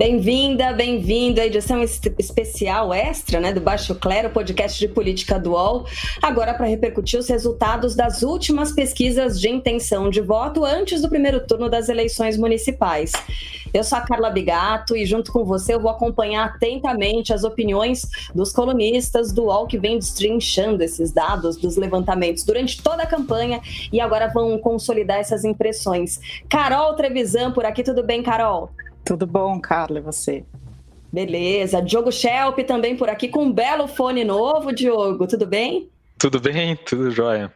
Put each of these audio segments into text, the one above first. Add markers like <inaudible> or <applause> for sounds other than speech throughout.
Bem-vinda, bem-vindo à edição especial extra né, do Baixo Clero, podcast de política do UOL, agora para repercutir os resultados das últimas pesquisas de intenção de voto antes do primeiro turno das eleições municipais. Eu sou a Carla Bigato e junto com você eu vou acompanhar atentamente as opiniões dos colunistas do UOL que vem destrinchando esses dados dos levantamentos durante toda a campanha e agora vão consolidar essas impressões. Carol Trevisan por aqui, tudo bem, Carol? Tudo bom, Carla, e você? Beleza. Diogo Schelp também por aqui com um belo fone novo, Diogo. Tudo bem? Tudo bem, tudo jóia.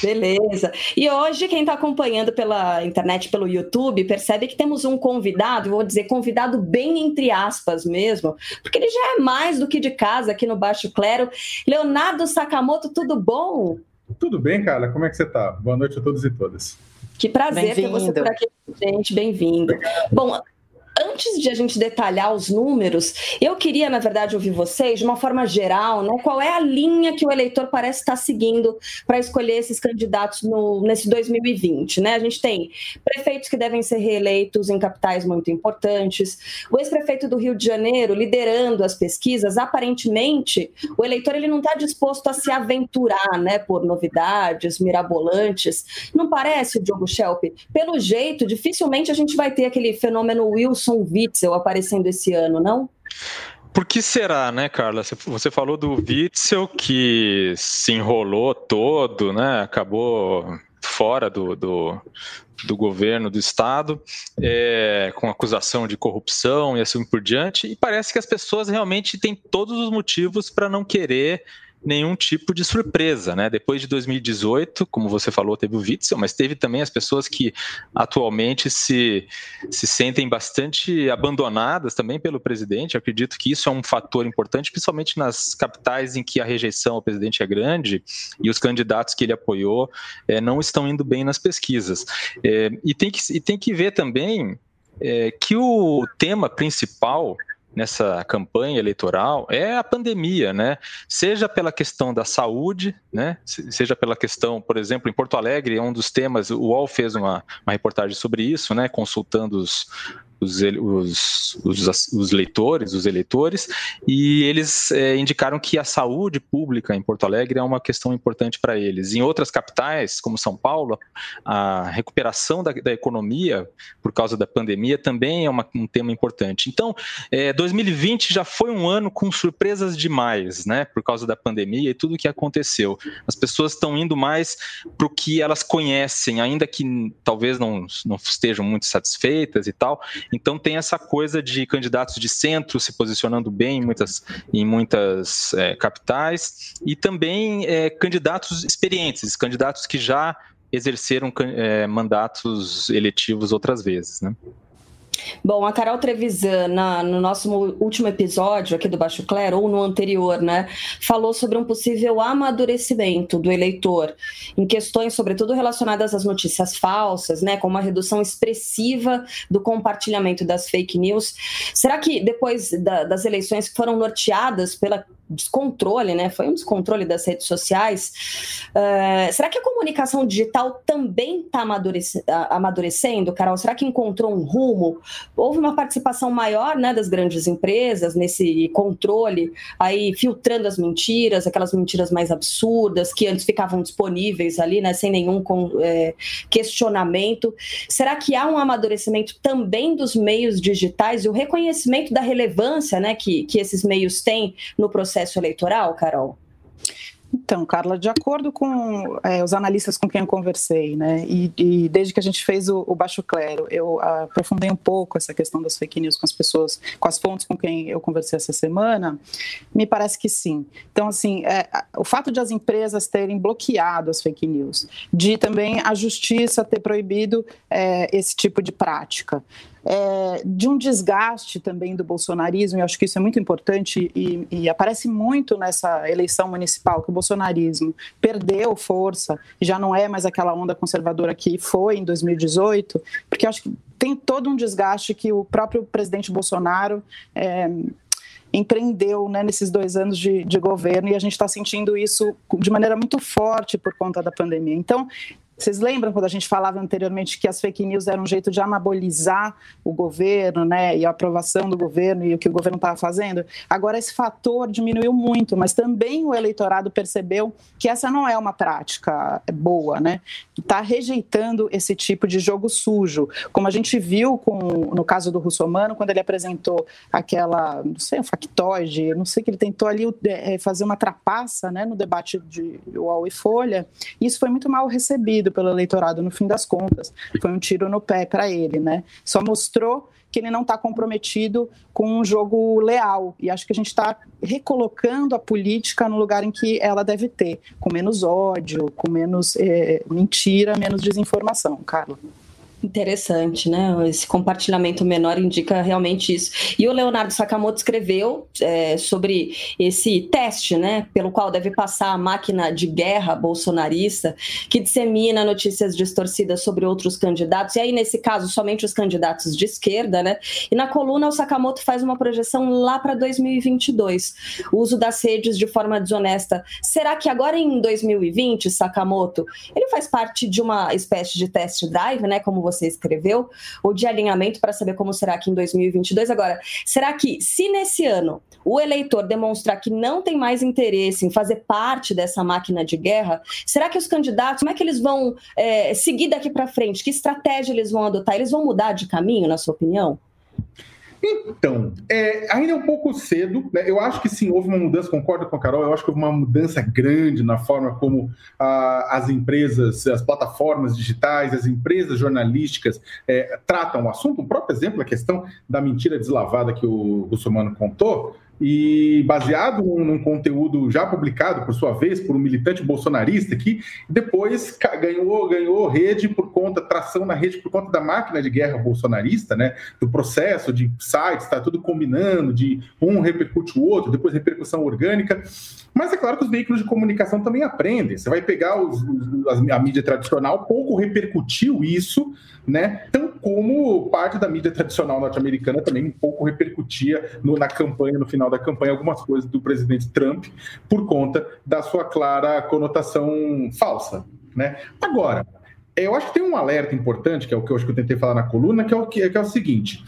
Beleza. E hoje, quem está acompanhando pela internet, pelo YouTube, percebe que temos um convidado, vou dizer convidado bem entre aspas mesmo, porque ele já é mais do que de casa aqui no Baixo Clero. Leonardo Sakamoto, tudo bom? Tudo bem, Carla. Como é que você está? Boa noite a todos e todas. Que prazer ter você por aqui, gente. Bem-vindo. Bom, antes de a gente detalhar os números, eu queria, na verdade, ouvir vocês, de uma forma geral, né, qual é a linha que o eleitor parece estar seguindo para escolher esses candidatos no, nesse 2020. Né? A gente tem prefeitos que devem ser reeleitos em capitais muito importantes, o ex-prefeito do Rio de Janeiro liderando as pesquisas, aparentemente, o eleitor ele não está disposto a se aventurar né, por novidades mirabolantes. Não parece, Diogo Schelp? Pelo jeito, dificilmente a gente vai ter aquele fenômeno Wilson Wilson Witzel aparecendo esse ano, não? Por que será, né, Carla? Você falou do Witzel que se enrolou todo, né? Acabou fora do, do, do governo do estado, é, com acusação de corrupção e assim por diante. E parece que as pessoas realmente têm todos os motivos para não querer nenhum tipo de surpresa, né? Depois de 2018, como você falou, teve o Witzel, mas teve também as pessoas que atualmente se, se sentem bastante abandonadas também pelo presidente. Eu acredito que isso é um fator importante, principalmente nas capitais em que a rejeição ao presidente é grande e os candidatos que ele apoiou é, não estão indo bem nas pesquisas. É, e, tem que, e tem que ver também é, que o tema principal nessa campanha eleitoral é a pandemia, né? Seja pela questão da saúde, né? Seja pela questão, por exemplo, em Porto Alegre, é um dos temas, o UOL fez uma, uma reportagem sobre isso, né? Consultando os, os, os, os, os leitores, os eleitores, e eles é, indicaram que a saúde pública em Porto Alegre é uma questão importante para eles. Em outras capitais, como São Paulo, a recuperação da, da economia por causa da pandemia também é uma, um tema importante. Então, é, 2020 já foi um ano com surpresas demais, né, por causa da pandemia e tudo o que aconteceu. As pessoas estão indo mais para o que elas conhecem, ainda que talvez não, não estejam muito satisfeitas e tal. Então tem essa coisa de candidatos de centro se posicionando bem em muitas, em muitas é, capitais e também é, candidatos experientes, candidatos que já exerceram é, mandatos eletivos outras vezes, né? Bom, a Carol Trevisan, na, no nosso último episódio aqui do Baixo Clero, ou no anterior, né, falou sobre um possível amadurecimento do eleitor em questões, sobretudo relacionadas às notícias falsas, né, com uma redução expressiva do compartilhamento das fake news. Será que depois da, das eleições que foram norteadas pela descontrole, né? Foi um descontrole das redes sociais. Uh, será que a comunicação digital também está amadurece amadurecendo, Carol? Será que encontrou um rumo? Houve uma participação maior, né, das grandes empresas nesse controle, aí filtrando as mentiras, aquelas mentiras mais absurdas que antes ficavam disponíveis ali, né, sem nenhum é, questionamento. Será que há um amadurecimento também dos meios digitais e o reconhecimento da relevância, né, que, que esses meios têm no processo processo eleitoral, Carol? Então, Carla, de acordo com é, os analistas com quem eu conversei, né, e, e desde que a gente fez o, o, Baixo Clero, eu aprofundei um pouco essa questão das fake news com as pessoas, com as fontes com quem eu conversei essa semana, me parece que sim. Então, assim, é, o fato de as empresas terem bloqueado as fake news, de também a justiça ter proibido é, esse tipo de prática, é, de um desgaste também do bolsonarismo, e acho que isso é muito importante e, e, aparece muito nessa eleição municipal, que o bolsonarismo perdeu força já não é mais aquela onda conservadora que foi em 2018, porque acho que tem todo um desgaste que o próprio presidente Bolsonaro é, empreendeu né, nesses dois anos de, de governo e a gente está sentindo isso de maneira muito forte por conta da pandemia. Então, vocês lembram quando a gente falava anteriormente que as fake news eram um jeito de anabolizar o governo, né, e a aprovação do governo e o que o governo estava fazendo? Agora esse fator diminuiu muito, mas também o eleitorado percebeu que essa não é uma prática boa, né? Está rejeitando esse tipo de jogo sujo, como a gente viu com no caso do Russomano quando ele apresentou aquela, não sei, um factoide, não sei que ele tentou ali é, fazer uma trapaça, né, no debate de UOL e Folha. Isso foi muito mal recebido pelo eleitorado no fim das contas. Foi um tiro no pé para ele, né? Só mostrou que ele não está comprometido com um jogo leal. E acho que a gente está recolocando a política no lugar em que ela deve ter, com menos ódio, com menos é, mentira, menos desinformação, Carlos. Interessante, né? Esse compartilhamento menor indica realmente isso. E o Leonardo Sakamoto escreveu é, sobre esse teste, né? Pelo qual deve passar a máquina de guerra bolsonarista, que dissemina notícias distorcidas sobre outros candidatos, e aí, nesse caso, somente os candidatos de esquerda, né? E na coluna, o Sakamoto faz uma projeção lá para 2022. O uso das redes de forma desonesta. Será que agora em 2020, Sakamoto, ele faz parte de uma espécie de test drive, né? Como você você escreveu, ou de alinhamento para saber como será que em 2022. Agora, será que se nesse ano o eleitor demonstrar que não tem mais interesse em fazer parte dessa máquina de guerra, será que os candidatos, como é que eles vão é, seguir daqui para frente? Que estratégia eles vão adotar? Eles vão mudar de caminho, na sua opinião? Então, é, ainda é um pouco cedo, né? Eu acho que sim, houve uma mudança, concordo com a Carol, eu acho que houve uma mudança grande na forma como ah, as empresas, as plataformas digitais, as empresas jornalísticas é, tratam o assunto. O próprio exemplo, a questão da mentira deslavada que o Russomano contou, e baseado num conteúdo já publicado, por sua vez, por um militante bolsonarista que depois ganhou, ganhou rede por conta, tração na rede por conta da máquina de guerra bolsonarista, né? Do processo de sites, está tudo combinando, de um repercute o outro, depois repercussão orgânica. Mas é claro que os veículos de comunicação também aprendem. Você vai pegar os, os, a mídia tradicional, pouco repercutiu isso, né? Tão como parte da mídia tradicional norte-americana também um pouco repercutia no, na campanha, no final da campanha, algumas coisas do presidente Trump por conta da sua clara conotação falsa, né? Agora, eu acho que tem um alerta importante, que é o que eu acho que eu tentei falar na coluna, que é o, que que é o seguinte: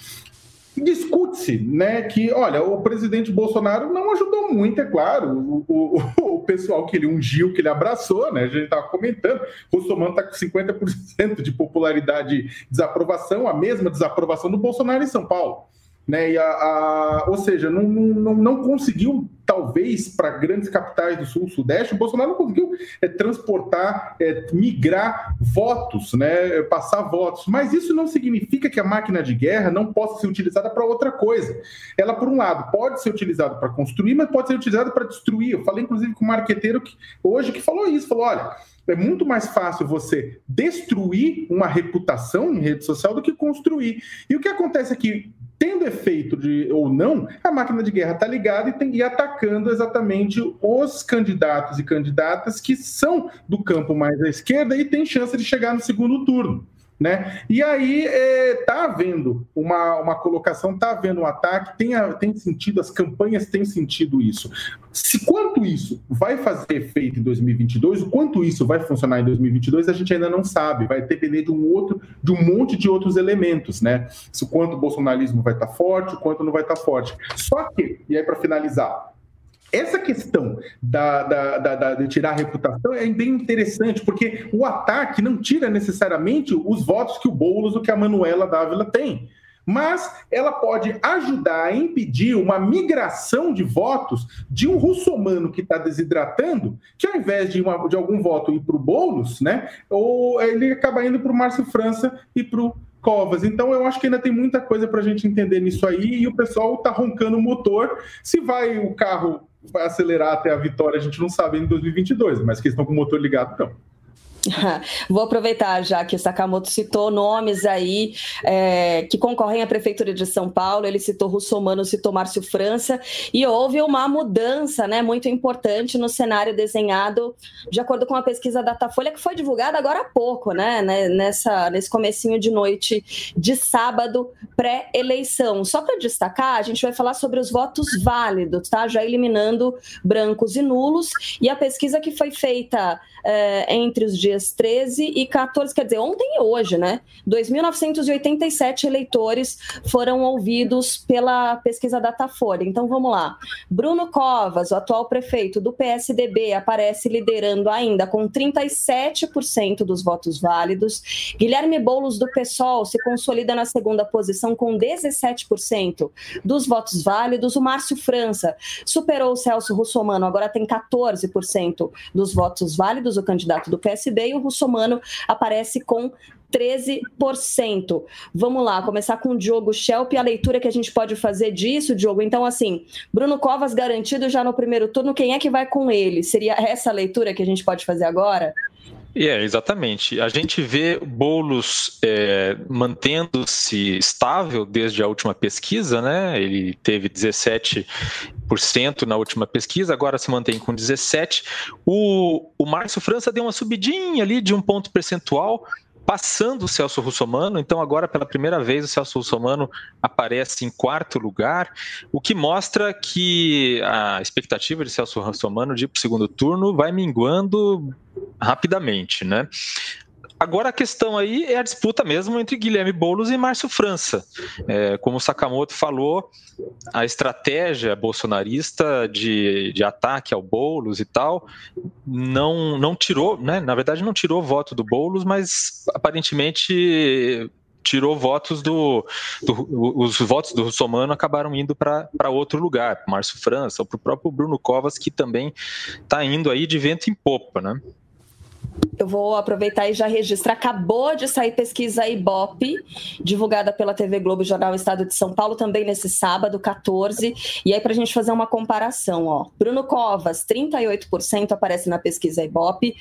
discute-se, né, que, olha, o presidente Bolsonaro não ajudou muito, é claro, o, o, o pessoal que ele ungiu, que ele abraçou, né, a gente estava comentando, Russomano está com 50% de popularidade desaprovação, a mesma desaprovação do Bolsonaro em São Paulo. Né, e a, a, ou seja, não, não, não conseguiu, talvez, para grandes capitais do Sul, Sudeste, o Bolsonaro não conseguiu é, transportar, é, migrar votos, né, passar votos. Mas isso não significa que a máquina de guerra não possa ser utilizada para outra coisa. Ela, por um lado, pode ser utilizada para construir, mas pode ser utilizada para destruir. Eu falei, inclusive, com um marqueteiro que, hoje que falou isso, falou, olha é muito mais fácil você destruir uma reputação em rede social do que construir. E o que acontece é que, tendo efeito de, ou não, a máquina de guerra está ligada e, tem, e atacando exatamente os candidatos e candidatas que são do campo mais à esquerda e tem chance de chegar no segundo turno. Né? E aí está é, tá havendo uma, uma colocação, está havendo um ataque, tem, tem sentido, as campanhas têm sentido isso. Se quanto isso vai fazer efeito em 2022, o quanto isso vai funcionar em 2022, a gente ainda não sabe. Vai depender de um outro, de um monte de outros elementos, né? Se o quanto o bolsonarismo vai estar tá forte, o quanto não vai estar tá forte. Só que, e aí para finalizar, essa questão da, da, da, da, de tirar a reputação é bem interessante, porque o ataque não tira necessariamente os votos que o Boulos ou que a Manuela Dávila tem. Mas ela pode ajudar a impedir uma migração de votos de um russomano que está desidratando, que ao invés de, uma, de algum voto ir para o Boulos, né, ou ele acaba indo para o Márcio França e para o Covas. Então eu acho que ainda tem muita coisa para a gente entender nisso aí e o pessoal está roncando o motor. Se vai o carro vai acelerar até a vitória, a gente não sabe em 2022, mas que estão com o motor ligado, não. <laughs> Vou aproveitar já que o Sakamoto citou nomes aí é, que concorrem à Prefeitura de São Paulo. Ele citou Russomano, citou Márcio França, e houve uma mudança né, muito importante no cenário desenhado, de acordo com a pesquisa Datafolha, que foi divulgada agora há pouco, né, né nessa, nesse comecinho de noite de sábado, pré-eleição. Só para destacar, a gente vai falar sobre os votos válidos, tá? Já eliminando brancos e nulos, e a pesquisa que foi feita é, entre os dias 13 e 14, quer dizer, ontem e hoje, né? 2.987 eleitores foram ouvidos pela pesquisa Datafolha. Então vamos lá. Bruno Covas, o atual prefeito do PSDB, aparece liderando ainda com 37% dos votos válidos. Guilherme Boulos do PSOL se consolida na segunda posição com 17% dos votos válidos. O Márcio França superou o Celso Russomano, agora tem 14% dos votos válidos o candidato do PSB, e o Russomano aparece com 13%. Vamos lá, começar com o Diogo Schelp, a leitura que a gente pode fazer disso, Diogo. Então, assim, Bruno Covas garantido já no primeiro turno, quem é que vai com ele? Seria essa a leitura que a gente pode fazer agora? É, exatamente. A gente vê Boulos é, mantendo-se estável desde a última pesquisa, né? Ele teve 17% na última pesquisa, agora se mantém com 17%. O, o Márcio França deu uma subidinha ali de um ponto percentual, passando o Celso Russomano, então agora pela primeira vez o Celso Russomano aparece em quarto lugar, o que mostra que a expectativa de Celso Russomano de ir para o segundo turno vai minguando rapidamente, né? Agora a questão aí é a disputa mesmo entre Guilherme Boulos e Márcio França. É, como o Sakamoto falou, a estratégia bolsonarista de, de ataque ao Boulos e tal não, não tirou, né? Na verdade, não tirou voto do Boulos, mas aparentemente tirou votos do, do, os votos do Russomano acabaram indo para outro lugar, Márcio França, ou para o próprio Bruno Covas, que também está indo aí de vento em popa, né? Eu vou aproveitar e já registrar. Acabou de sair pesquisa Ibope, divulgada pela TV Globo Jornal Estado de São Paulo, também nesse sábado, 14. E aí, para a gente fazer uma comparação, ó. Bruno Covas, 38% aparece na pesquisa Ibope.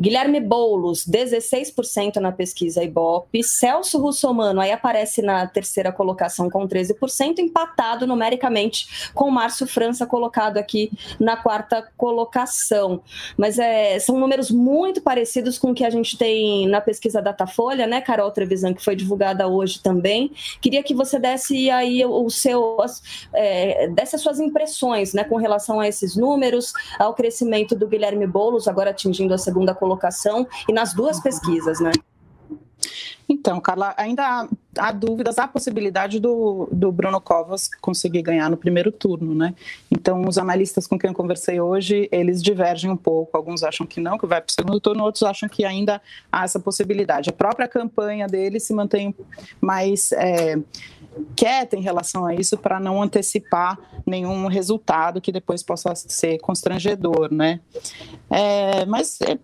Guilherme Boulos, 16% na pesquisa Ibope. Celso Russomano, aí aparece na terceira colocação com 13%, empatado numericamente com Márcio França, colocado aqui na quarta colocação. Mas é, são números muito parecidos com o que a gente tem na pesquisa Datafolha, né, Carol Trevisan, que foi divulgada hoje também. Queria que você desse aí o seu, é, desse as suas impressões, né, com relação a esses números, ao crescimento do Guilherme Boulos, agora atingindo a segunda colocação, e nas duas pesquisas, né? Então, Carla, ainda há, há, dúvidas, há possibilidade do, do Bruno Covas conseguir ganhar no primeiro turno, né? Então, os analistas com quem eu conversei hoje, eles divergem um pouco. Alguns acham que não, que vai para o segundo turno, outros acham que ainda há essa possibilidade. A própria campanha dele se mantém mais é, quieta em relação a isso para não antecipar nenhum resultado que depois possa ser constrangedor, né? É, mas é,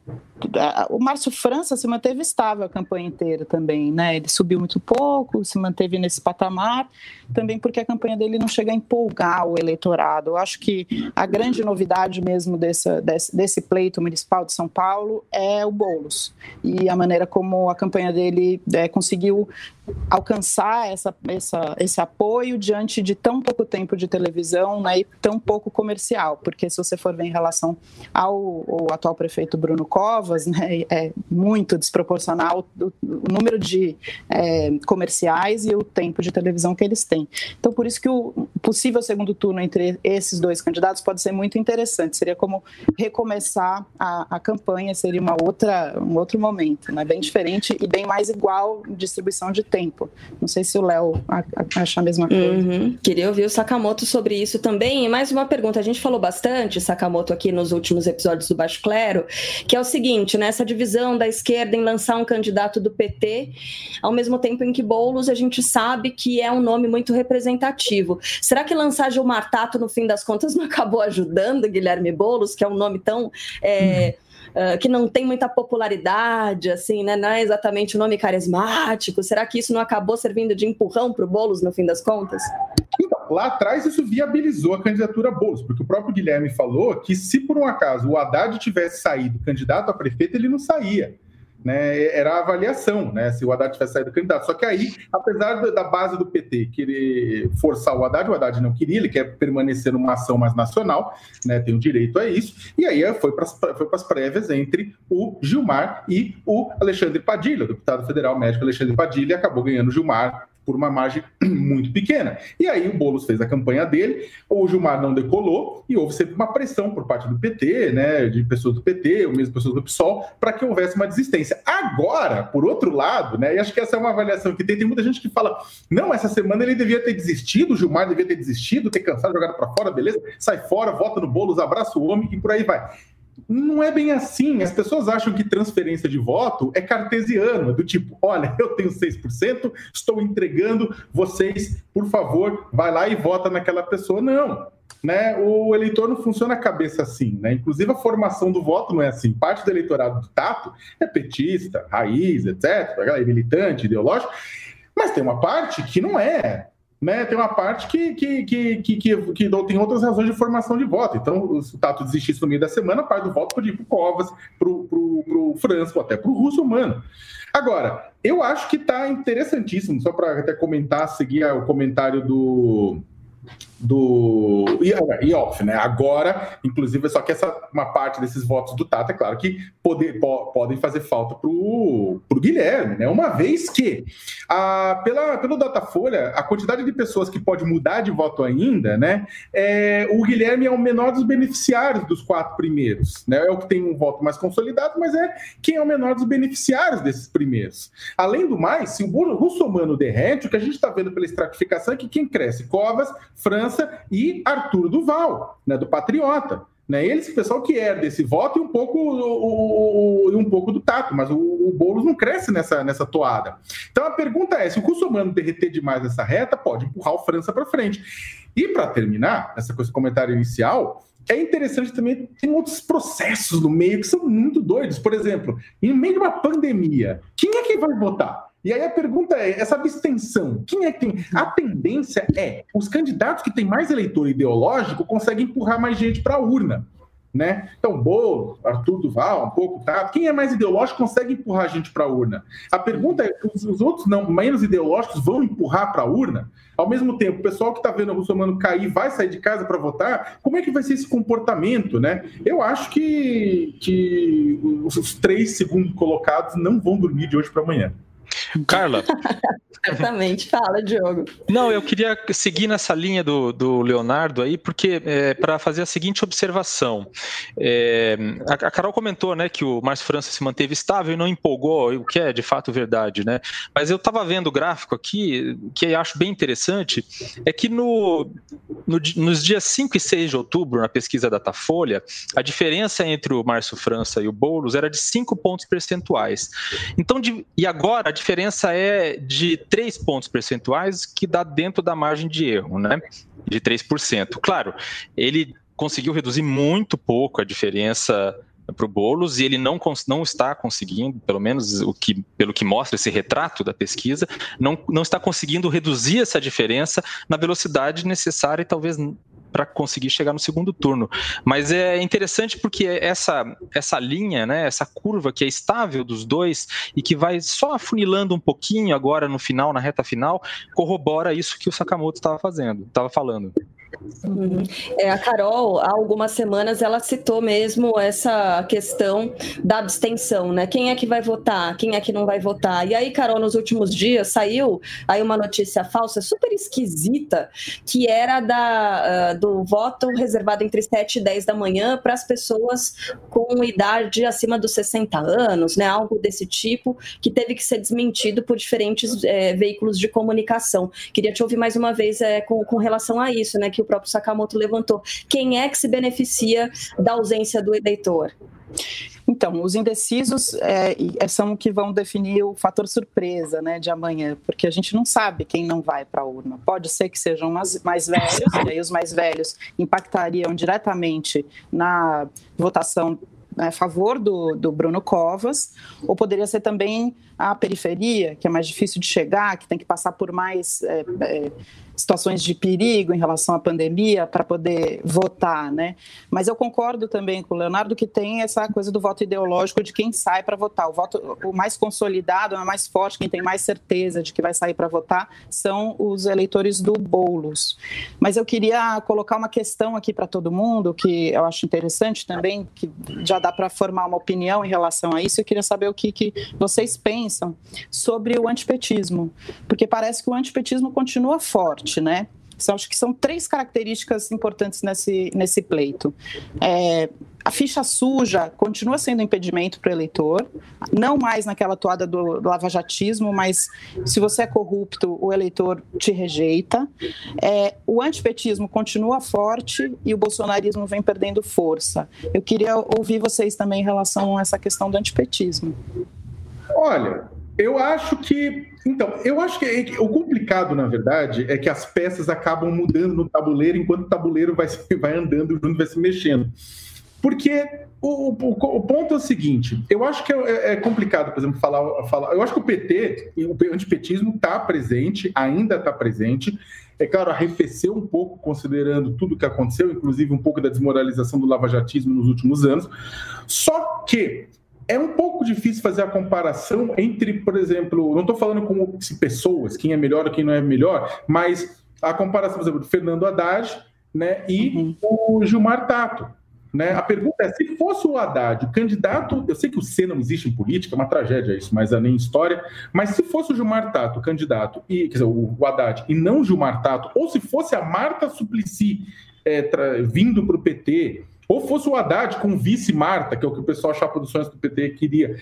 o Márcio França se manteve estável a campanha inteira também, né? Ele subiu muito pouco, se manteve nesse patamar, também porque a campanha dele não chega a empolgar o eleitorado. Eu acho que a grande novidade mesmo desse, desse, pleito municipal de São Paulo é o Boulos e a maneira como a campanha dele é, conseguiu alcançar essa, essa, esse apoio diante de tão pouco tempo de televisão né, e tão pouco comercial, porque se você for ver em relação ao, ao atual prefeito Bruno Covas, né, é muito desproporcional o, o número de é, comerciais e o tempo de televisão que eles têm. Então, por isso que o possível segundo turno entre esses dois candidatos pode ser muito interessante, seria como recomeçar a, a campanha, seria uma outra, um outro momento, né, bem diferente e bem mais igual distribuição de tempo. Não sei se o Léo acha a mesma coisa. Uhum. Queria ouvir o Sakamoto sobre isso também. E mais uma pergunta: a gente falou bastante, Sakamoto, aqui nos últimos episódios do Baixo Clero, que é o seguinte: né, essa divisão da esquerda em lançar um candidato do PT, ao mesmo tempo em que Boulos a gente sabe que é um nome muito representativo. Será que lançar Gilmar Tato, no fim das contas, <laughs> não acabou ajudando Guilherme Boulos, que é um nome tão. É, uhum uh, que não tem muita popularidade, assim, né? Não é exatamente o nome carismático. Será que isso não acabou servindo de empurrão para o Boulos no fim das contas? Então, lá atrás isso viabilizou a candidatura Boulos, porque o próprio Guilherme falou que se por um acaso o Haddad tivesse saído candidato a prefeito, ele não saía. Né, era a avaliação, né, se o Haddad tivesse saído candidato. Só que aí, apesar da base do PT querer forçar o Haddad, o Haddad não queria, ele quer permanecer numa ação mais nacional, né, tem o direito a isso, e aí foi para as prévias entre o Gilmar e o Alexandre Padilha, o deputado federal médico Alexandre Padilha, acabou ganhando o Gilmar por uma margem <clears throat> muito pequena. E aí o Boulos fez a campanha dele, o Gilmar não decolou e houve sempre uma pressão por parte do PT, né, de pessoas do PT, ou mesmo pessoas do PSOL, para que houvesse uma desistência. Agora, por outro lado, né, e acho que essa é uma avaliação que tem, tem muita gente que fala, não, essa semana ele devia ter desistido, o Gilmar devia ter desistido, ter cansado, jogado para fora, beleza, sai fora, vota no Boulos, abraça o homem e por aí vai não é bem assim. As pessoas acham que transferência de voto é cartesiano, é do tipo, olha, <laughs> eu tenho 6%, estou entregando, vocês, por favor, vai lá e vota naquela pessoa. Não. Né, o eleitor não funciona a cabeça assim, né? Inclusive a formação do voto não é assim. Parte do eleitorado do Tato é petista, raiz, etc., militante, ideológico, mas tem uma parte que não é né, tem uma parte que, que, que, que, que, que tem outras razões de formação de voto. Então, se o Tato desistisse no meio da semana, parte do voto podia ir para o Covas, para o França, ou até para o Russo Humano. Agora, eu acho que está interessantíssimo, só para até comentar, seguir o comentário do, do e, off, né? Agora, inclusive, só que essa uma parte desses votos do Tata, é claro que poder, po, podem fazer falta para o Guilherme, né? Uma vez que a, pela, pelo Datafolha, a quantidade de pessoas que pode mudar de voto ainda, né? É, o Guilherme é o menor dos beneficiários dos quatro primeiros, né? É o que tem um voto mais consolidado, mas é quem é o menor dos beneficiários desses primeiros. Além do mais, se o russomano derrete, o que a gente está vendo pela estratificação é que quem cresce, Covas, França França e Arthur Duval, né, do Patriota. Né? Eles, o pessoal que herda esse voto e um pouco, o, o, um pouco do tato, mas o, o Boulos não cresce nessa, nessa toada. Então a pergunta é: se o Russomano derreter demais essa reta, pode empurrar o França para frente. E para terminar, essa coisa, comentário inicial, é interessante também, tem outros processos no meio que são muito doidos. Por exemplo, em meio de uma pandemia, quem é que vai votar? E aí a pergunta é: essa abstenção, quem é que tem? A tendência é os candidatos que têm mais eleitor ideológico conseguem empurrar mais gente para a urna. Né? Então, Bolo, Arthur Duval, um pouco, tá? Quem é mais ideológico consegue empurrar a gente para a urna. A pergunta é: os, os, outros não menos ideológicos vão empurrar para a urna? Ao mesmo tempo, o pessoal que está vendo o Russomano cair vai sair de casa para votar? Como é que vai ser esse comportamento, né? Eu acho que, que os três segundos colocados não vão dormir de hoje para amanhã. Carla. <laughs> Certamente. Fala, Diogo. Não, eu queria seguir nessa linha do, do Leonardo aí, porque é, para fazer a seguinte observação. É, a, a, Carol comentou né, que o Márcio França se manteve estável e não empolgou, o que é de fato verdade, né? Mas eu estava vendo o gráfico aqui, que eu acho bem interessante, é que no, no, nos dias 5 e 6 de outubro, na pesquisa Datafolha, a diferença entre o Márcio França e o Boulos era de 5 pontos percentuais. Então, de, e agora a diferença é de 3 pontos percentuais, que dá dentro da margem de erro, né? De 3%. Claro, ele conseguiu reduzir muito pouco a diferença para o Boulos e ele não, não está conseguindo, pelo menos o que, pelo que mostra esse retrato da pesquisa, não, não está conseguindo reduzir essa diferença na velocidade necessária e talvez para conseguir chegar no segundo turno. Mas é interessante porque essa, essa linha, né, essa curva que é estável dos dois e que vai só afunilando um pouquinho agora no final, na reta final, corrobora isso que o Sakamoto estava fazendo, estava falando. Uhum. É, a Carol, há algumas semanas, ela citou mesmo essa questão da abstenção, né? Quem é que vai votar? Quem é que não vai votar? E aí, Carol, nos últimos dias saiu aí uma notícia falsa, super esquisita, que era da, uh, do voto reservado entre 7 e 10 da manhã para as pessoas com idade acima dos 60 anos, né? Algo desse tipo, que teve que ser desmentido por diferentes é, veículos de comunicação. Queria te ouvir mais uma vez é, com, com relação a isso, né? Que o próprio Sakamoto levantou. Quem é que se beneficia da ausência do eleitor? Então, os indecisos é, é são que vão definir o fator surpresa né, de amanhã, porque a gente não sabe quem não vai para a urna. Pode ser que sejam mais, mais velhos, e aí os mais velhos impactariam diretamente na votação né, a favor do, do Bruno Covas, ou poderia ser também à periferia, que é mais difícil de chegar, que tem que passar por mais é, é, situações de perigo em relação à pandemia para poder votar, né? Mas eu concordo também com o Leonardo que tem essa coisa do voto ideológico de quem sai para votar. O voto o mais consolidado, o mais forte, quem tem mais certeza de que vai sair para votar são os eleitores do Bolos. Mas eu queria colocar uma questão aqui para todo mundo que eu acho interessante também, que já dá para formar uma opinião em relação a isso. Eu queria saber o que, que vocês pensam sobre o antipetismo, porque parece que o antipetismo continua forte né? São, acho que são três características importantes nesse, nesse pleito. É, a ficha suja continua sendo impedimento para o eleitor, não mais naquela toada do, do lavajatismo, mas se você é corrupto, o eleitor te rejeita. É, o antipetismo continua forte e o bolsonarismo vem perdendo força. Eu queria ouvir vocês também em relação a essa questão do antipetismo. Olha, eu acho que. Então, eu acho que o complicado, na verdade, é que as peças acabam mudando no tabuleiro enquanto o tabuleiro vai, vai andando junto, vai se mexendo. Porque o, o, o, ponto é o seguinte: eu acho que é, é, complicado, por exemplo, falar, falar. Eu acho que o PT, o antipetismo está presente, ainda está presente. É claro, arrefeceu um pouco, considerando tudo que aconteceu, inclusive um pouco da desmoralização do lavajatismo nos últimos anos. Só que é um pouco difícil fazer a comparação entre, por exemplo, não estou falando com pessoas, quem é melhor ou quem não é melhor, mas a comparação, por exemplo, do Fernando Haddad né, e uhum. o Gilmar Tato. Né? A pergunta é: se fosse o Haddad, o candidato, eu sei que o C não existe em política, é uma tragédia isso, mas é nem história, mas se fosse o Gilmar Tato, o candidato, e, quer dizer, o Haddad, e não o Gilmar Tato, ou se fosse a Marta Suplicy é, vindo para o PT, ou fosse o Haddad com vice Marta, que é o que o pessoal dos sonhos do PT queria,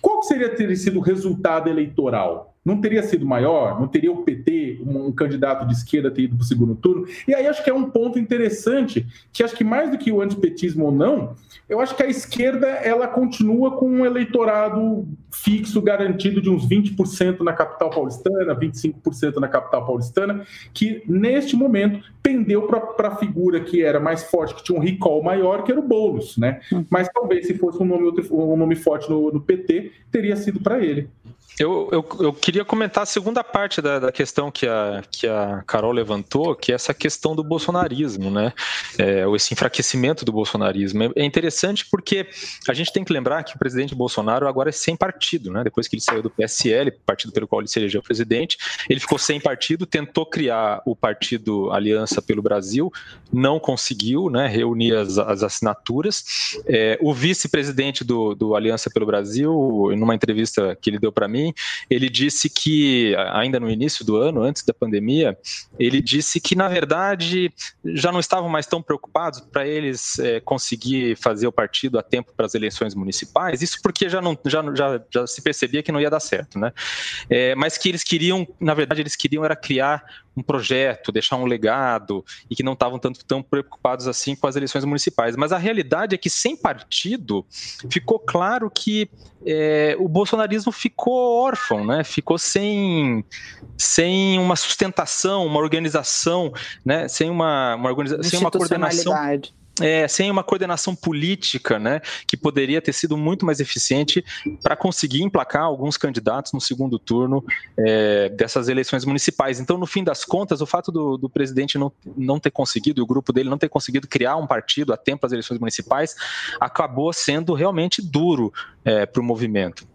qual seria ter sido o resultado eleitoral? Não teria sido maior? Não teria o PT, um, um candidato de esquerda, ter ido para o segundo turno? E aí acho que é um ponto interessante, que acho que mais do que o antipetismo ou não, eu acho que a esquerda ela continua com um eleitorado fixo, garantido de uns 20% na capital paulistana, 25% na capital paulistana, que neste momento pendeu para a figura que era mais forte, que tinha um recall maior, que era o Boulos, né? Hum. Mas talvez se fosse um nome, um nome forte no, no PT, teria sido para ele. Eu, eu, eu, queria comentar a segunda parte da, da, questão que a, que a Carol levantou, que é essa questão do bolsonarismo, né? É, esse enfraquecimento do bolsonarismo. É, interessante porque a gente tem que lembrar que o presidente Bolsonaro agora é sem partido, né? Depois que ele saiu do PSL, partido pelo qual ele se elegeu presidente, ele ficou sem partido, tentou criar o partido Aliança pelo Brasil, não conseguiu né, reunir as, as assinaturas. É, o vice-presidente do, do Aliança pelo Brasil, numa entrevista que ele deu para mim, ele disse que, ainda no início do ano, antes da pandemia, ele disse que, na verdade, já não estavam mais tão preocupados para eles é, conseguir fazer o partido a tempo para as eleições municipais, isso porque já, não, já, já, já se percebia que não ia dar certo, né? É, mas que eles queriam, na verdade, eles queriam era criar um projeto, deixar um legado e que não estavam tanto tão preocupados assim com as eleições municipais. Mas a realidade é que sem partido ficou claro que é, o bolsonarismo ficou órfão, né? Ficou sem, sem uma sustentação, uma organização, né? Sem uma, uma sem uma coordenação é, sem uma coordenação política, né, que poderia ter sido muito mais eficiente para conseguir emplacar alguns candidatos no segundo turno é, dessas eleições municipais. Então, no fim das contas, o fato do, do presidente não, não ter conseguido, o grupo dele não ter conseguido criar um partido a tempo das eleições municipais, acabou sendo realmente duro é, para o movimento.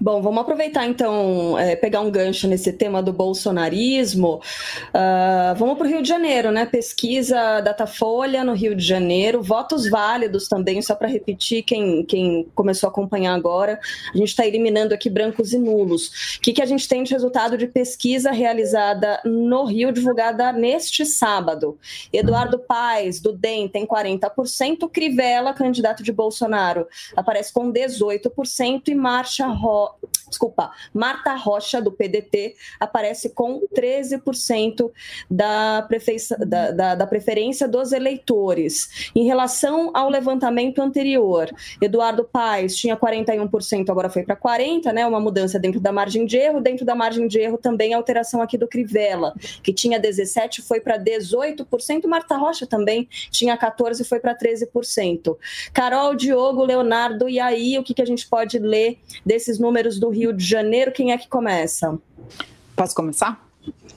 Bom, vamos aproveitar então, é, pegar um gancho nesse tema do bolsonarismo. Uh, vamos para o Rio de Janeiro, né? Pesquisa Datafolha no Rio de Janeiro, votos válidos também, só para repetir, quem, quem começou a acompanhar agora, a gente está eliminando aqui brancos e nulos. O que, que a gente tem de resultado de pesquisa realizada no Rio, divulgada neste sábado? Eduardo Paes, do DEM, tem 40%, Crivella, candidato de Bolsonaro, aparece com 18%, e Marcha Rocha desculpa, Marta Rocha, do PDT, aparece com 13% da, da, da, da preferência dos eleitores. Em relação ao levantamento anterior, Eduardo Paes tinha 41%, agora foi para 40%, né? Uma mudança dentro da margem de erro. Dentro da margem de erro também a alteração aqui do Crivella, que tinha 17%, foi para 18%. Marta Rocha também tinha 14%, foi para 13%. Carol, Diogo, Leonardo, e aí o que, que a gente pode ler desses números? do Rio de Janeiro. Quem é que começa? Posso começar?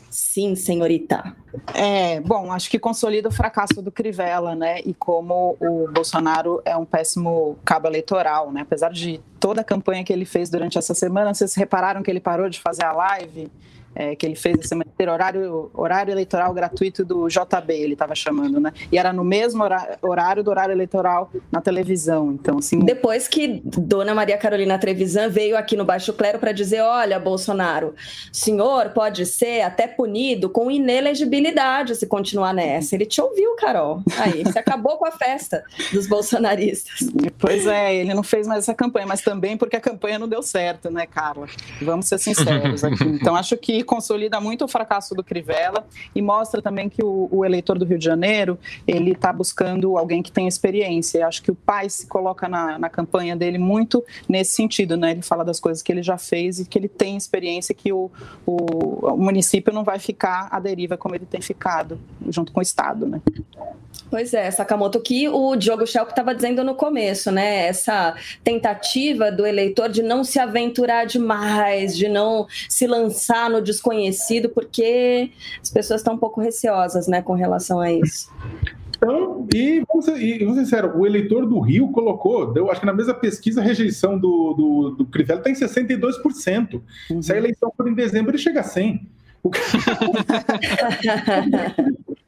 Sim, senhorita. É, bom, acho que consolida o fracasso do Crivella, né? E como o Bolsonaro é um péssimo cabo eleitoral, né? Apesar de toda a campanha que ele fez durante essa semana, vocês repararam que ele parou de fazer a live? É, que ele fez esse horário, horário eleitoral gratuito do JB, ele estava chamando, né? E era no mesmo horário do horário eleitoral na televisão. Então, assim. Depois que Dona Maria Carolina Trevisan veio aqui no Baixo Clero para dizer: olha, Bolsonaro, o senhor pode ser até punido com inelegibilidade se continuar nessa. Ele te ouviu, Carol. Aí, você acabou com a festa dos bolsonaristas. Pois é, ele não fez mais essa campanha, mas também porque a campanha não deu certo, né, Carla? Vamos ser sinceros aqui. <laughs> Então, acho que consolida muito o fracasso do Crivella e mostra também que o, o eleitor do Rio de Janeiro ele está buscando alguém que tem experiência. Eu acho que o pai se coloca na, na campanha dele muito nesse sentido, né? Ele fala das coisas que ele já fez e que ele tem experiência que o, o, o município não vai ficar à deriva como ele tem ficado junto com o Estado, né? Pois é, Sakamoto, que o Diogo Schelp estava dizendo no começo, né? Essa tentativa do eleitor de não se aventurar demais, de não se lançar no desconhecido, porque as pessoas estão um pouco receosas, né, com relação a isso. Então, e vamos ser, e, vamos ser sincero, o eleitor do Rio colocou, deu, acho que na mesma pesquisa a rejeição do, do, do Crivella está em 62%. Uhum. Se a eleição for em dezembro, ele chega a 100%.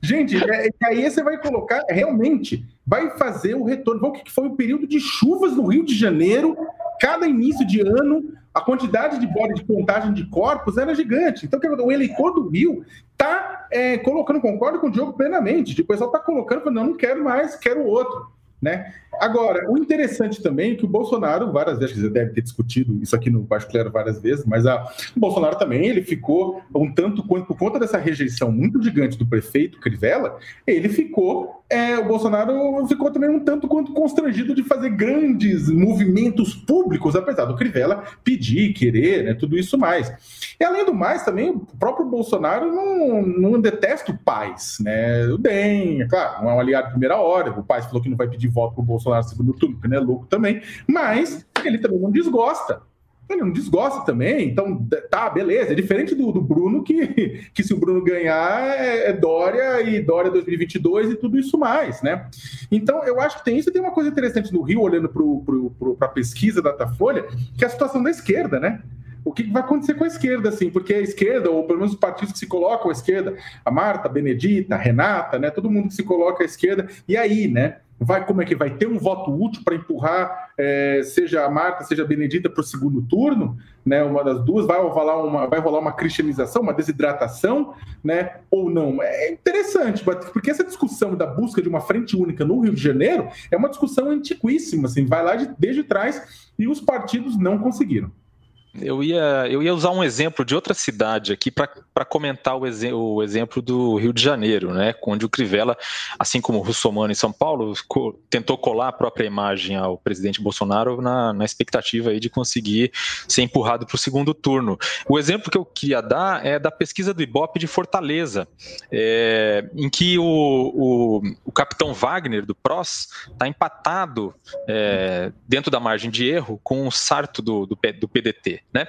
Gente, é, aí você vai colocar, realmente, vai fazer o retorno. O que foi o período de chuvas no Rio de Janeiro, cada início de ano, a quantidade de bode de contagem de corpos era gigante. Então, o eleitor do Rio está é, colocando, concordo com o Diogo plenamente, o pessoal está colocando, não, não quero mais, quero outro. Né? Agora, o interessante também é que o Bolsonaro, várias vezes, você deve ter discutido isso aqui no Baixo Clero várias vezes, mas a, o Bolsonaro também, ele ficou um tanto quanto, por conta dessa rejeição muito gigante do prefeito Crivella, ele ficou, é, o Bolsonaro ficou também um tanto quanto constrangido de fazer grandes movimentos públicos, apesar do Crivella pedir, querer, né, tudo isso mais. E além do mais, também, o próprio Bolsonaro não, não detesta o Paz, né? O DEM, é claro, não é um aliado de primeira hora, o Paz falou que não vai pedir voto pro Bolsonaro no segundo turno, porque não é louco também, mas ele também não desgosta. Ele não desgosta também, então tá, beleza. É diferente do, do Bruno, que, que se o Bruno ganhar é, é Dória e Dória 2022 e tudo isso mais, né? Então eu acho que tem isso. Tem uma coisa interessante no Rio, olhando para a pesquisa da Datafolha, que é a situação da esquerda, né? o que vai acontecer com a esquerda, assim, porque a esquerda, ou pelo menos os partidos que se colocam à esquerda, a Marta, a Benedita, a Renata, né, todo mundo que se coloca à esquerda, e aí, né, vai como é que vai ter um voto útil para empurrar, é, seja a Marta, seja a Benedita para o segundo turno, né, uma das duas, vai rolar uma, vai rolar uma cristianização, uma desidratação, né, ou não. É interessante, porque essa discussão da busca de uma frente única no Rio de Janeiro é uma discussão antiquíssima, assim, vai lá de, desde trás e os partidos não conseguiram. Eu ia, eu ia usar um exemplo de outra cidade aqui para comentar o, exe o, exemplo do Rio de Janeiro, né, onde o Crivella, assim como o Russomano em São Paulo, co tentou colar a própria imagem ao presidente Bolsonaro na, na expectativa aí de conseguir ser empurrado para o segundo turno. O exemplo que eu queria dar é da pesquisa do Ibope de Fortaleza, é, em que o, o, o, capitão Wagner, do PROS, está empatado é, dentro da margem de erro com o Sarto do, do, do PDT. Né?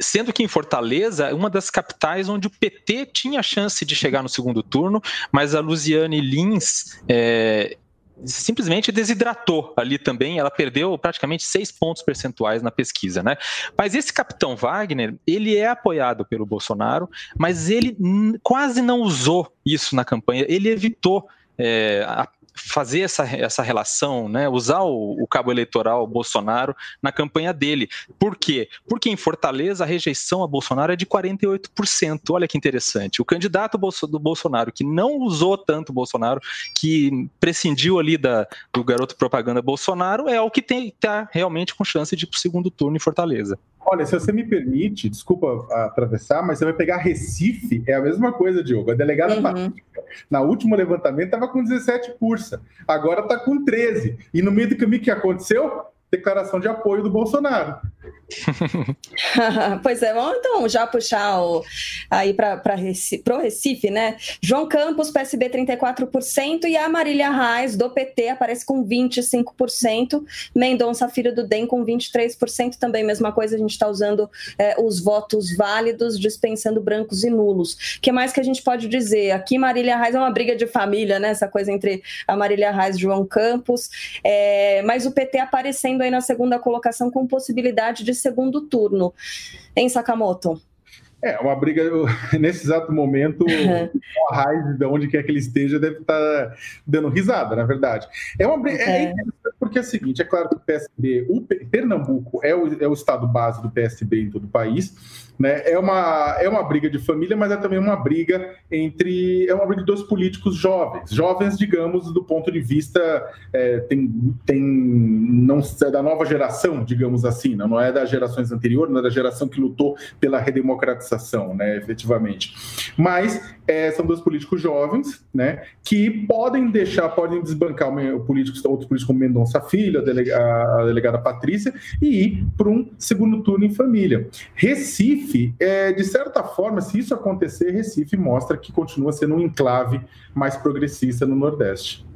Sendo que em Fortaleza, uma das capitais onde o PT tinha chance de chegar no segundo turno, mas a Luziane Lins é, simplesmente desidratou ali também, ela perdeu praticamente seis pontos percentuais na pesquisa, né? Mas esse capitão Wagner, ele é apoiado pelo Bolsonaro, mas ele quase não usou isso na campanha, ele evitou é, a fazer essa, essa relação, né, usar o, o, cabo eleitoral Bolsonaro na campanha dele. Por quê? Porque em Fortaleza a rejeição a Bolsonaro é de 48%. Olha que interessante. O candidato do Bolsonaro que não usou tanto Bolsonaro, que prescindiu ali da, do garoto propaganda Bolsonaro, é o que tem tá realmente com chance de ir para o segundo turno em Fortaleza. Olha, se você me permite, desculpa atravessar, mas você vai pegar Recife, é a mesma coisa, Diogo. A delegada uhum. na último levantamento, estava com 17 pursa, agora está com 13. E no meio do caminho, o que aconteceu? Declaração de apoio do Bolsonaro. <laughs> <laughs> pois é, vamos então já puxar o, aí para o Recife, né? João Campos, PSB 34%, e a Marília Reis, do PT, aparece com 25%, Mendonça Filho do DEM com 23%, também mesma coisa, a gente está usando é, os votos válidos, dispensando brancos e nulos. O que mais que a gente pode dizer? Aqui Marília Reis é uma briga de família, né? Essa coisa entre a Marília Reis e João Campos, é, mas o PT aparecendo aí na segunda colocação com possibilidade de segundo turno. Em Sakamoto? É, uma briga, <laughs> nesse exato momento, a raiz de onde quer que ele esteja deve estar tá dando risada, na verdade. É uma briga, é. é porque é o seguinte, é claro que o PSB, o Pernambuco é o, é o estado base do PSB em todo o país, né? É, uma, é uma briga de família, mas é também uma briga entre. É uma briga de dois políticos jovens. Jovens, digamos, do ponto de vista. É, tem, tem. Não é da nova geração, digamos assim, não, não é das gerações anteriores, não é da geração que lutou pela redemocratização, né, efetivamente. Mas é, são dois políticos jovens, né, que podem deixar, podem desbancar o político, outros políticos como Mendonça Filho, a, delega, a delegada Patrícia, e ir para um segundo turno em família. Recife Recife, é, de certa forma, se isso acontecer, Recife mostra que continua sendo um enclave mais progressista no Nordeste.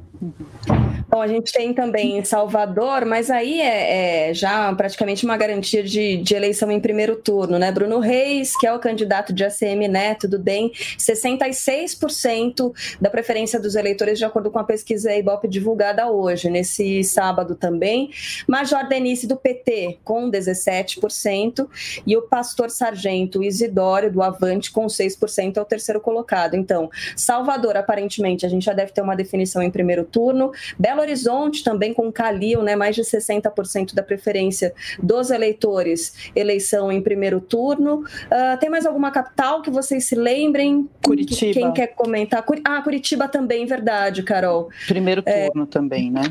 Bom, a gente tem também Salvador, mas aí é, é já praticamente uma garantia de, de, eleição em primeiro turno, né? Bruno Reis, que é o candidato de ACM Neto do DEM, 66% da preferência dos eleitores, de acordo com a pesquisa Ibope divulgada hoje, nesse sábado também. Major Denise do PT, com 17%, e o pastor Sargento Isidório do Avante, com 6%, é o terceiro colocado. Então, Salvador, aparentemente, a gente já deve ter uma definição em primeiro turno. Belo Horizonte também com Calil, né, mais de 60% da preferência dos eleitores, eleição em primeiro turno. Uh, tem mais alguma capital que vocês se lembrem? Curitiba. Quem quer comentar? Ah, Curitiba também, verdade, Carol. Primeiro é, turno é, também, né?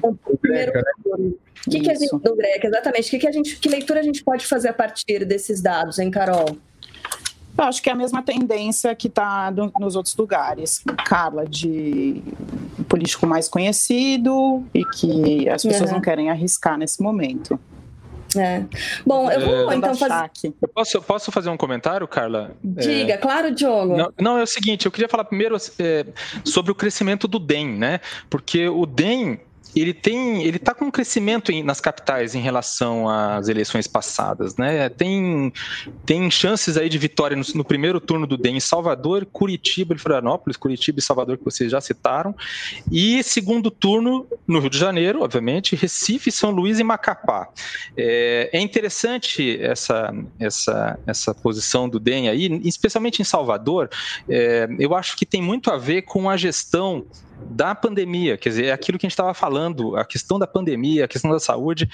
Primeiro turno. O que, que a gente, do Greca, exatamente. Que, que, a gente, que leitura a gente pode fazer a partir desses dados, hein, Carol? Eu acho que é a mesma tendência que está nos outros lugares. Carla, de político mais conhecido e que as pessoas uhum. não querem arriscar nesse momento. É. Bom, eu vou é, então fazer. Eu posso, posso fazer um comentário, Carla? Diga, é... claro, Diogo. Não, não, é o seguinte, eu queria falar primeiro é, sobre o crescimento do DEM, né? Porque o DEM ele tem, ele está com um crescimento em, nas capitais em relação às eleições passadas, né? Tem, tem chances aí de vitória no, no primeiro turno do DEM em Salvador, Curitiba e Florianópolis, Curitiba e Salvador que vocês já citaram, e segundo turno no Rio de Janeiro, obviamente, Recife, São Luís e Macapá. É, é interessante essa, essa, essa posição do DEM aí, especialmente em Salvador. É, eu acho que tem muito a ver com a gestão da pandemia, quer dizer, é aquilo que a gente estava falando, a questão da pandemia, a questão da saúde,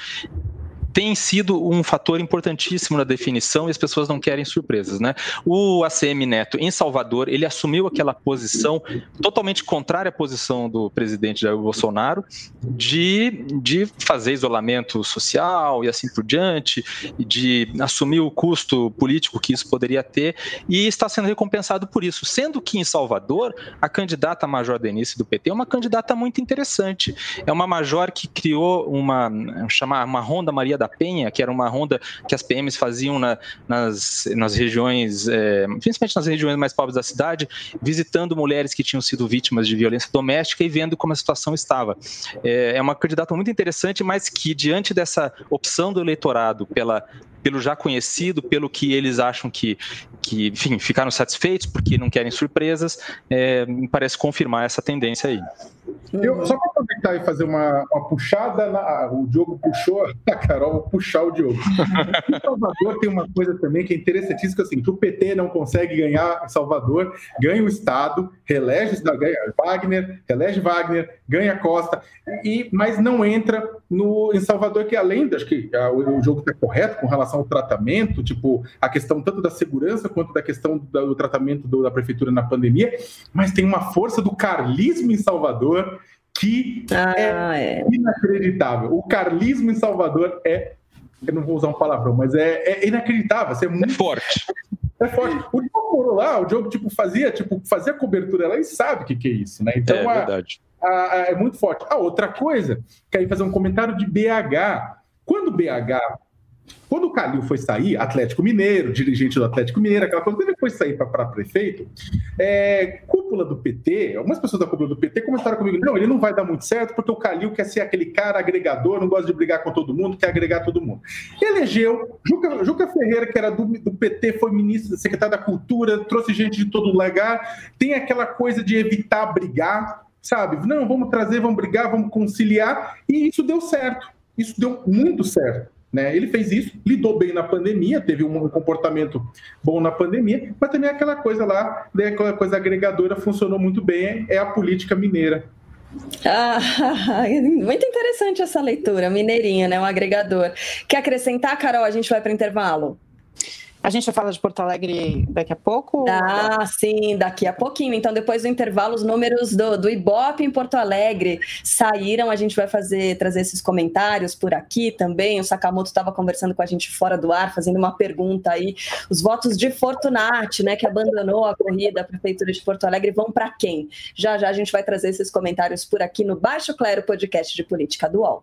tem sido um fator importantíssimo na definição e as pessoas não querem surpresas, né? O ACM Neto em Salvador, ele assumiu aquela posição totalmente contrária à posição do presidente Jair Bolsonaro de, de fazer isolamento social e assim por diante, de assumir o custo político que isso poderia ter e está sendo recompensado por isso, sendo que em Salvador a candidata Major Denise do PT é uma candidata muito interessante. É uma major que criou uma chamar uma Ronda Maria da da Penha, que era uma ronda que as PMs faziam na, nas, nas regiões, é, principalmente nas regiões mais pobres da cidade, visitando mulheres que tinham sido vítimas de violência doméstica e vendo como a situação estava. É, é uma candidata muito interessante, mas que, diante dessa opção do eleitorado pela pelo já conhecido, pelo que eles acham que, que enfim, ficaram satisfeitos porque não querem surpresas, é, parece confirmar essa tendência aí. Eu, só para aproveitar e fazer uma, uma puxada, na, o Diogo puxou a Carol, puxar o Diogo. <laughs> Em Salvador tem uma coisa também que é interessantíssima, assim, que o PT não consegue ganhar em Salvador, ganha o Estado, relege ganha Wagner, relege Wagner, ganha Costa, e, mas não entra no, em Salvador, que além, acho que a, o, jogo está correto com relação relação ao tratamento, tipo, a questão tanto da segurança quanto da questão do, do tratamento do, da prefeitura na pandemia, mas tem uma força do carlismo em Salvador que ah, é, é, inacreditável. O carlismo em Salvador é, eu não vou usar um palavrão, mas é, é inacreditável. É, muito, é forte. É forte. O Diogo morou lá, o Diogo tipo, fazia, tipo, fazia cobertura lá e sabe o que, que é isso, né? Então, é, a, verdade. A, a, é muito forte. A outra coisa, que aí fazer um comentário de BH. Quando BH Quando o Calil foi sair, Atlético Mineiro, dirigente do Atlético Mineiro, aquela coisa, quando ele foi sair para prefeito, é, cúpula do PT, algumas pessoas da cúpula do PT comentaram comigo: não, ele não vai dar muito certo porque o Calil quer ser aquele cara agregador, não gosta de brigar com todo mundo, quer agregar todo mundo. Elegeu Juca, Juca Ferreira, que era do, do PT, foi ministro, secretário da Cultura, trouxe gente de todo lugar, tem aquela coisa de evitar brigar, sabe? Não, vamos trazer, vamos brigar, vamos conciliar, e isso deu certo. Isso deu muito certo. Né? Ele fez isso, lidou bem na pandemia, teve um comportamento bom na pandemia, mas também aquela coisa lá, né, aquela coisa agregadora funcionou muito bem, é a política mineira. Ah, <laughs> muito interessante essa leitura, mineirinha, né? Um agregador. Quer acrescentar, Carol? A gente vai para intervalo. A gente vai falar de Porto Alegre daqui a pouco? Ah, sim, daqui a pouquinho. Então, depois do intervalo, os números do, do Ibope em Porto Alegre saíram. A gente vai fazer trazer esses comentários por aqui também. O Sakamoto estava conversando com a gente fora do ar, fazendo uma pergunta aí. Os votos de Fortunati, né, que abandonou a corrida, a Prefeitura de Porto Alegre, vão para quem? Já já a gente vai trazer esses comentários por aqui no Baixo Clero Podcast de Política do UOL.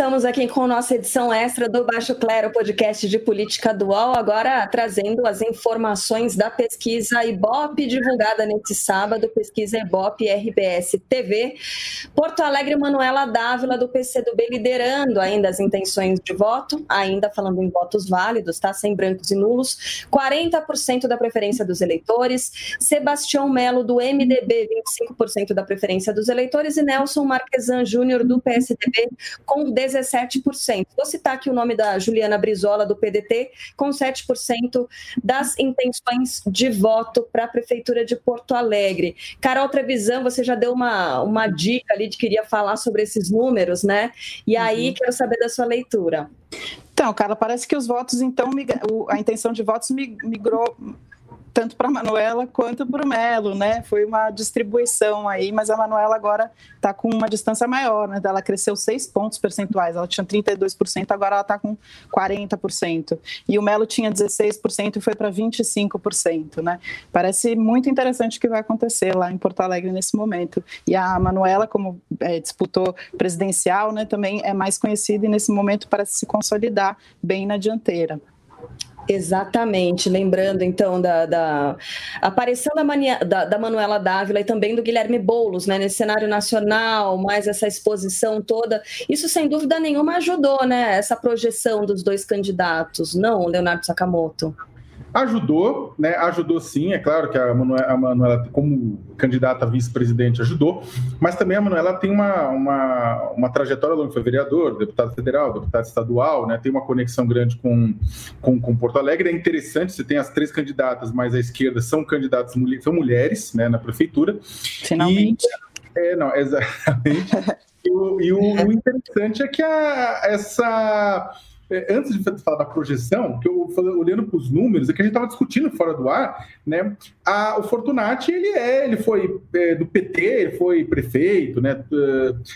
Voltamos aqui com nossa edição extra do Baixo Clero, podcast de política dual, agora trazendo as informações da pesquisa Ibope, divulgada neste sábado, pesquisa Ibope RBS TV. Porto Alegre, Manuela Dávila, do PCdoB, liderando ainda as intenções de voto, ainda falando em votos válidos, tá? Sem brancos e nulos, 40% da preferência dos eleitores, Sebastião Melo, do MDB, 25% da preferência dos eleitores, e Nelson Marquesan Júnior, do PSDB, com 19%. 17%. Vou citar aqui o nome da Juliana Brizola, do PDT, com 7% das intenções de voto para a Prefeitura de Porto Alegre. Carol Trevisan, você já deu uma, uma dica ali de que queria falar sobre esses números, né? E aí, uhum. quero saber da sua leitura. Então, cara, parece que os votos, então, a intenção de votos migrou tanto para a Manuela quanto para o Melo, né? Foi uma distribuição aí, mas a Manuela agora está com uma distância maior, né? Ela cresceu seis pontos percentuais, ela tinha 32%, agora ela está com 40%. E o Melo tinha 16% e foi para 25%, né? Parece muito interessante o que vai acontecer lá em Porto Alegre nesse momento. E a Manuela, como é, disputou presidencial, né, também é mais conhecida e nesse momento parece se consolidar bem na dianteira. Exatamente, lembrando então da, da aparição da, mania, da, da, Manuela Dávila e também do Guilherme Boulos, né, nesse cenário nacional, mais essa exposição toda, isso sem dúvida nenhuma ajudou, né, essa projeção dos dois candidatos, não, Leonardo Sakamoto? Ajudou, né? Ajudou sim, é claro que a Manuela, a Manuela como candidata a vice-presidente, ajudou, mas também a Manuela tem uma, uma, uma trajetória longa, foi vereador, deputado federal, deputado estadual, né? Tem uma conexão grande com, com, com Porto Alegre. É interessante, você tem as três candidatas mais à esquerda, são candidatas, são mulheres, né, na prefeitura. Finalmente. E, é, não, <laughs> exatamente. e, o, e o, o interessante é que a, essa é, antes de falar da projeção, que eu olhando para os números, é que a gente estava discutindo fora do ar, né? A, o Fortunati, ele é, ele foi é, do PT, ele foi prefeito, né?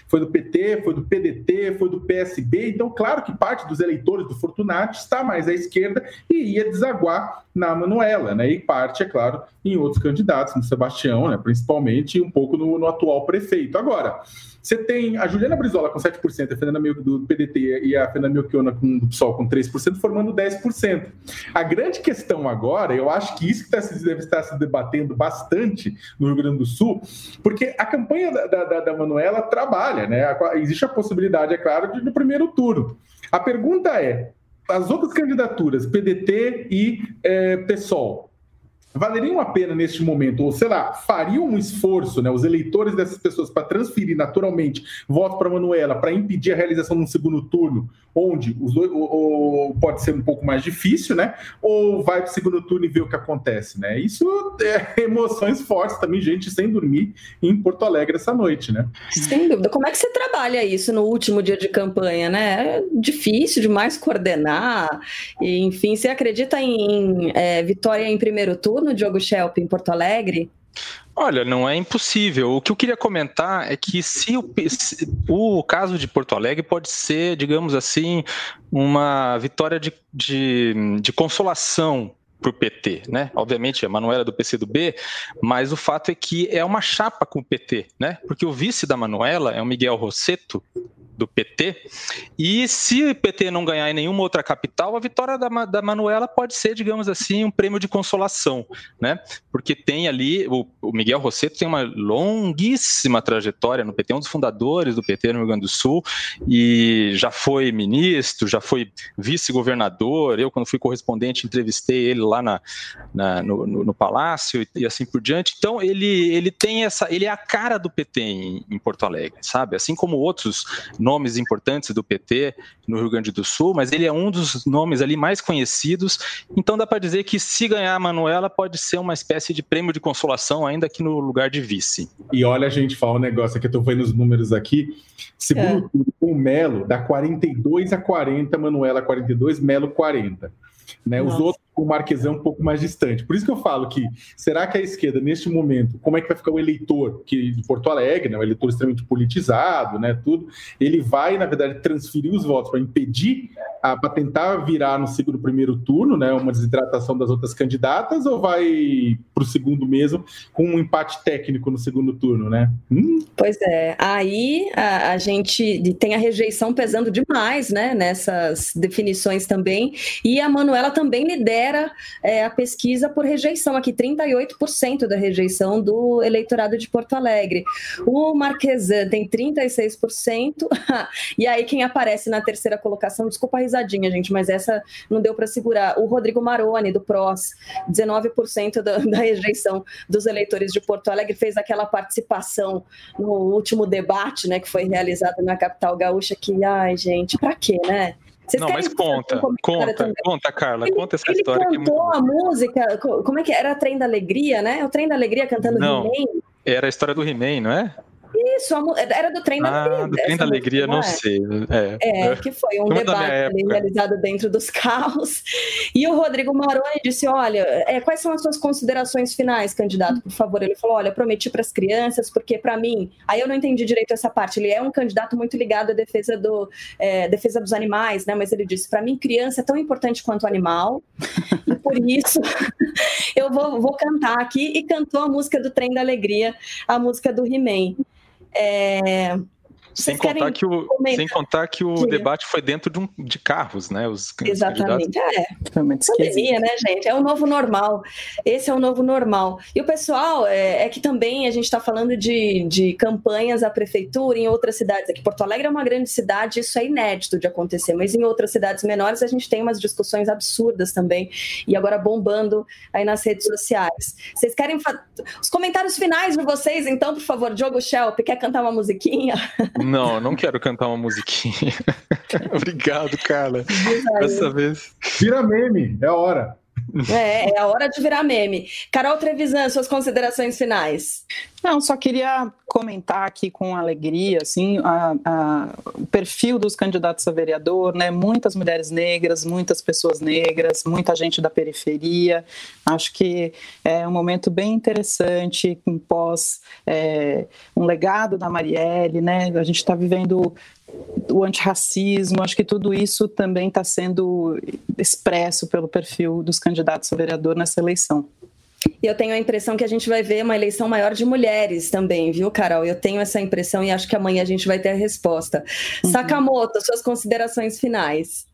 Foi do PT, foi do PDT, foi do PSB, então, claro que parte dos eleitores do Fortunati está mais à esquerda e ia desaguar na Manuela, né? E parte, é claro, em outros candidatos, no Sebastião, né? Principalmente, e um pouco no, no atual prefeito. Agora, você tem a Juliana Brizola com 7%, a Fernanda Mil do PDT e a Fernanda Melchiona com, do PSOL com 3%, formando 10%. A grande questão agora, eu acho que isso que tá, deve estar se debatendo bastante no Rio Grande do Sul, porque a campanha da, da, da Manuela trabalha, né? Existe a possibilidade, é claro, de no primeiro turno. A pergunta é: as outras candidaturas, PDT e é, PSOL, valeria uma pena neste momento, ou sei lá, faria um esforço, né, os eleitores dessas pessoas para transferir naturalmente voto para Manuela, para impedir a realização de um segundo turno, onde os dois, ou, ou pode ser um pouco mais difícil, né? Ou vai para o segundo turno e vê o que acontece, né? Isso é <laughs> emoções fortes também, gente sem dormir em Porto Alegre essa noite, né? Sem dúvida. Como é que você trabalha isso no último dia de campanha, né? É difícil demais coordenar. E, enfim, você acredita em é, vitória em primeiro turno, Diogo Schelp, em Porto Alegre? Olha, não é impossível. O que eu queria comentar é que se o, se o caso de Porto Alegre pode ser, digamos assim, uma vitória de, de, de consolação para o PT, né? Obviamente a Manuela é do PCdoB, mas o fato é que é uma chapa com o PT, né? Porque o vice da Manuela é o Miguel Rosseto, do PT. E se o PT não ganhar em nenhuma outra capital, a vitória da, da Manuela pode ser, digamos assim, um prêmio de consolação, né? Porque tem ali, o, o Miguel Rosseto tem uma longuíssima trajetória no PT, é um dos fundadores do PT no Rio Grande do Sul, e já foi ministro, já foi vice-governador. Eu, quando fui correspondente, entrevistei ele lá na, na no, no, no, Palácio e, e, assim por diante. Então, ele, ele tem essa, ele é a cara do PT em, em Porto Alegre, sabe? Assim como outros nomes importantes do PT no Rio Grande do Sul, mas ele é um dos nomes ali mais conhecidos. Então dá para dizer que se ganhar a Manuela pode ser uma espécie de prêmio de consolação, ainda que no lugar de vice. E olha, a gente fala um negócio aqui, eu estou vendo os números aqui. Segundo é. o Melo, dá 42 a 40, Manuela 42, Melo 40. Né? Os outros o Marquesão um pouco mais distante. Por isso que eu falo que será que a esquerda, neste momento, como é que vai ficar o eleitor que, de Porto Alegre, né, um eleitor extremamente politizado, né, tudo, ele vai, na verdade, transferir os votos para impedir, para tentar virar no segundo primeiro turno, né, uma desidratação das outras candidatas, ou vai para o segundo mesmo, com um empate técnico no segundo turno, né? Hum. Pois é, aí a, a gente tem a rejeição pesando demais, né, nessas definições também, e a Manuela também lidera lidera é, a pesquisa por rejeição, aqui 38% da rejeição do eleitorado de Porto Alegre. O Marquesan tem 36%, <laughs> e aí quem aparece na terceira colocação, desculpa a risadinha, gente, mas essa não deu para segurar. O Rodrigo Maroni, do PROS, 19% da, da rejeição dos eleitores de Porto Alegre, fez aquela participação no último debate, né, que foi realizado na capital gaúcha, que, ai, gente, para quê, né? Vocês não, mas conta, conta, conta, Carla, ele, conta essa ele história. Ele cantou é muito... a música, como é que era? Trem da Alegria, né? O Trem da Alegria cantando Não, era a história do He-Man, não é? Isso, era do Trem da ah, Alegria. do Trem da Alegria, não, não é? sei. É. é, que foi um debate realizado dentro dos <laughs> carros. E o Rodrigo Maroni disse: Olha, é, quais são as suas considerações finais, candidato, por favor? Ele falou: Olha, prometi para as crianças, porque para mim, aí eu não entendi direito essa parte. Ele é um candidato muito ligado à defesa, do, é, defesa dos animais, né? Mas ele disse: Para mim, criança é tão importante quanto animal, e por isso <laughs> eu vou, vou cantar aqui. E cantou a música do Trem da Alegria, a música do He-Man. É, sem contar, que o, sem contar que o debate foi dentro de, um, de carros, né? Os Exatamente, é. Pandemia, né, gente? É o novo normal. Esse é o novo normal. E o pessoal, é, é que também a gente está falando de, de campanhas à prefeitura em outras cidades. Aqui, Porto Alegre é uma grande cidade, isso é inédito de acontecer, mas em outras cidades menores a gente tem umas discussões absurdas também, e agora bombando aí nas redes sociais. Vocês querem. Os comentários finais de vocês, então, por favor, Diogo Shelp, quer cantar uma musiquinha? <laughs> Não, não quero cantar uma musiquinha. <laughs> Obrigado, Carla. Dessa vez. Vira meme, é a hora. É, é a hora de virar meme. Carol Trevisan, suas considerações finais. Não, só queria comentar aqui com alegria, assim, a, a, o perfil dos candidatos a vereador, né? Muitas mulheres negras, muitas pessoas negras, muita gente da periferia. Acho que é um momento bem interessante, em pós é, um legado da Marielle, né? A gente está vivendo o antirracismo, acho que tudo isso também está sendo expresso pelo perfil dos candidatos a vereador nessa eleição. E eu tenho a impressão que a gente vai ver uma eleição maior de mulheres também, viu, Carol? Eu tenho essa impressão e acho que amanhã a gente vai ter a resposta. Uhum. Sakamoto, suas considerações finais.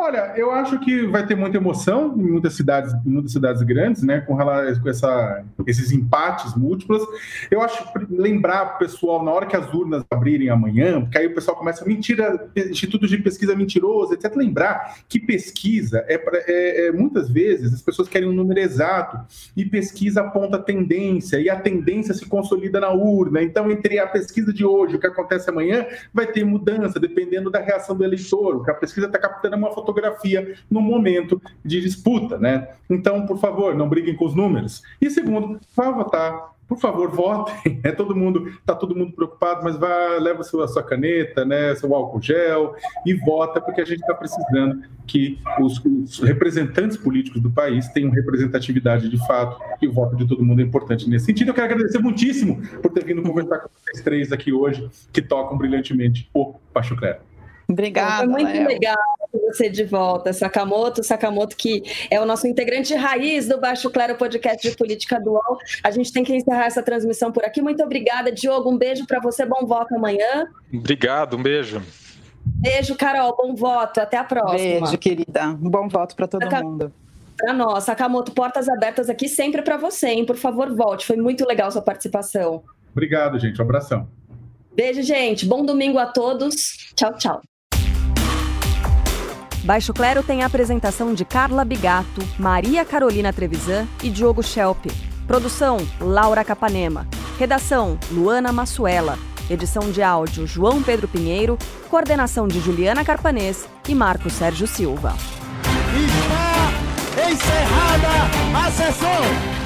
Olha, eu acho que vai ter muita emoção em muitas cidades, em muitas cidades grandes, né, com relação com essa, esses empates múltiplos. Eu acho lembrar o pessoal na hora que as urnas abrirem amanhã, porque aí o pessoal começa mentira, institutos de pesquisa mentiroso, etc. Lembrar que pesquisa é, é, é muitas vezes as pessoas querem um número exato e pesquisa aponta tendência e a tendência se consolida na urna. Então, entre a pesquisa de hoje e o que acontece amanhã, vai ter mudança dependendo da reação do eleitor. Que a pesquisa está captando uma foto fotografia no momento de disputa, né? Então, por favor, não briguem com os números. E segundo, vá votar por favor, votem. É todo mundo, tá todo mundo preocupado, mas vá, leva sua, sua caneta, né, seu álcool gel e vota, porque a gente está precisando que os, os, representantes políticos do país tenham representatividade de fato e o voto de todo mundo é importante nesse sentido. Eu quero agradecer muitíssimo por ter vindo conversar com vocês três aqui hoje, que tocam brilhantemente o Pacho Clero. Obrigada. Foi muito Léo. legal você de volta, Sakamoto. Sakamoto, que é o nosso integrante raiz do Baixo Clero Podcast de Política Dual. A gente tem que encerrar essa transmissão por aqui. Muito obrigada, Diogo. Um beijo para você. Bom voto amanhã. Obrigado, um beijo. Beijo, Carol. Bom voto. Até a próxima. Beijo, querida. Um bom voto para todo mundo. Para nós, Sakamoto, portas abertas aqui sempre para você, hein? Por favor, volte. Foi muito legal sua participação. Obrigado, gente. Um abração. Beijo, gente. Bom domingo a todos. Tchau, tchau. Baixo Clero tem a apresentação de Carla Bigato, Maria Carolina Trevisan e Diogo Schelp. Produção: Laura Capanema. Redação: Luana Massuela. Edição de áudio: João Pedro Pinheiro. Coordenação de Juliana Carpanês e Marco Sérgio Silva. Está encerrada a sessão.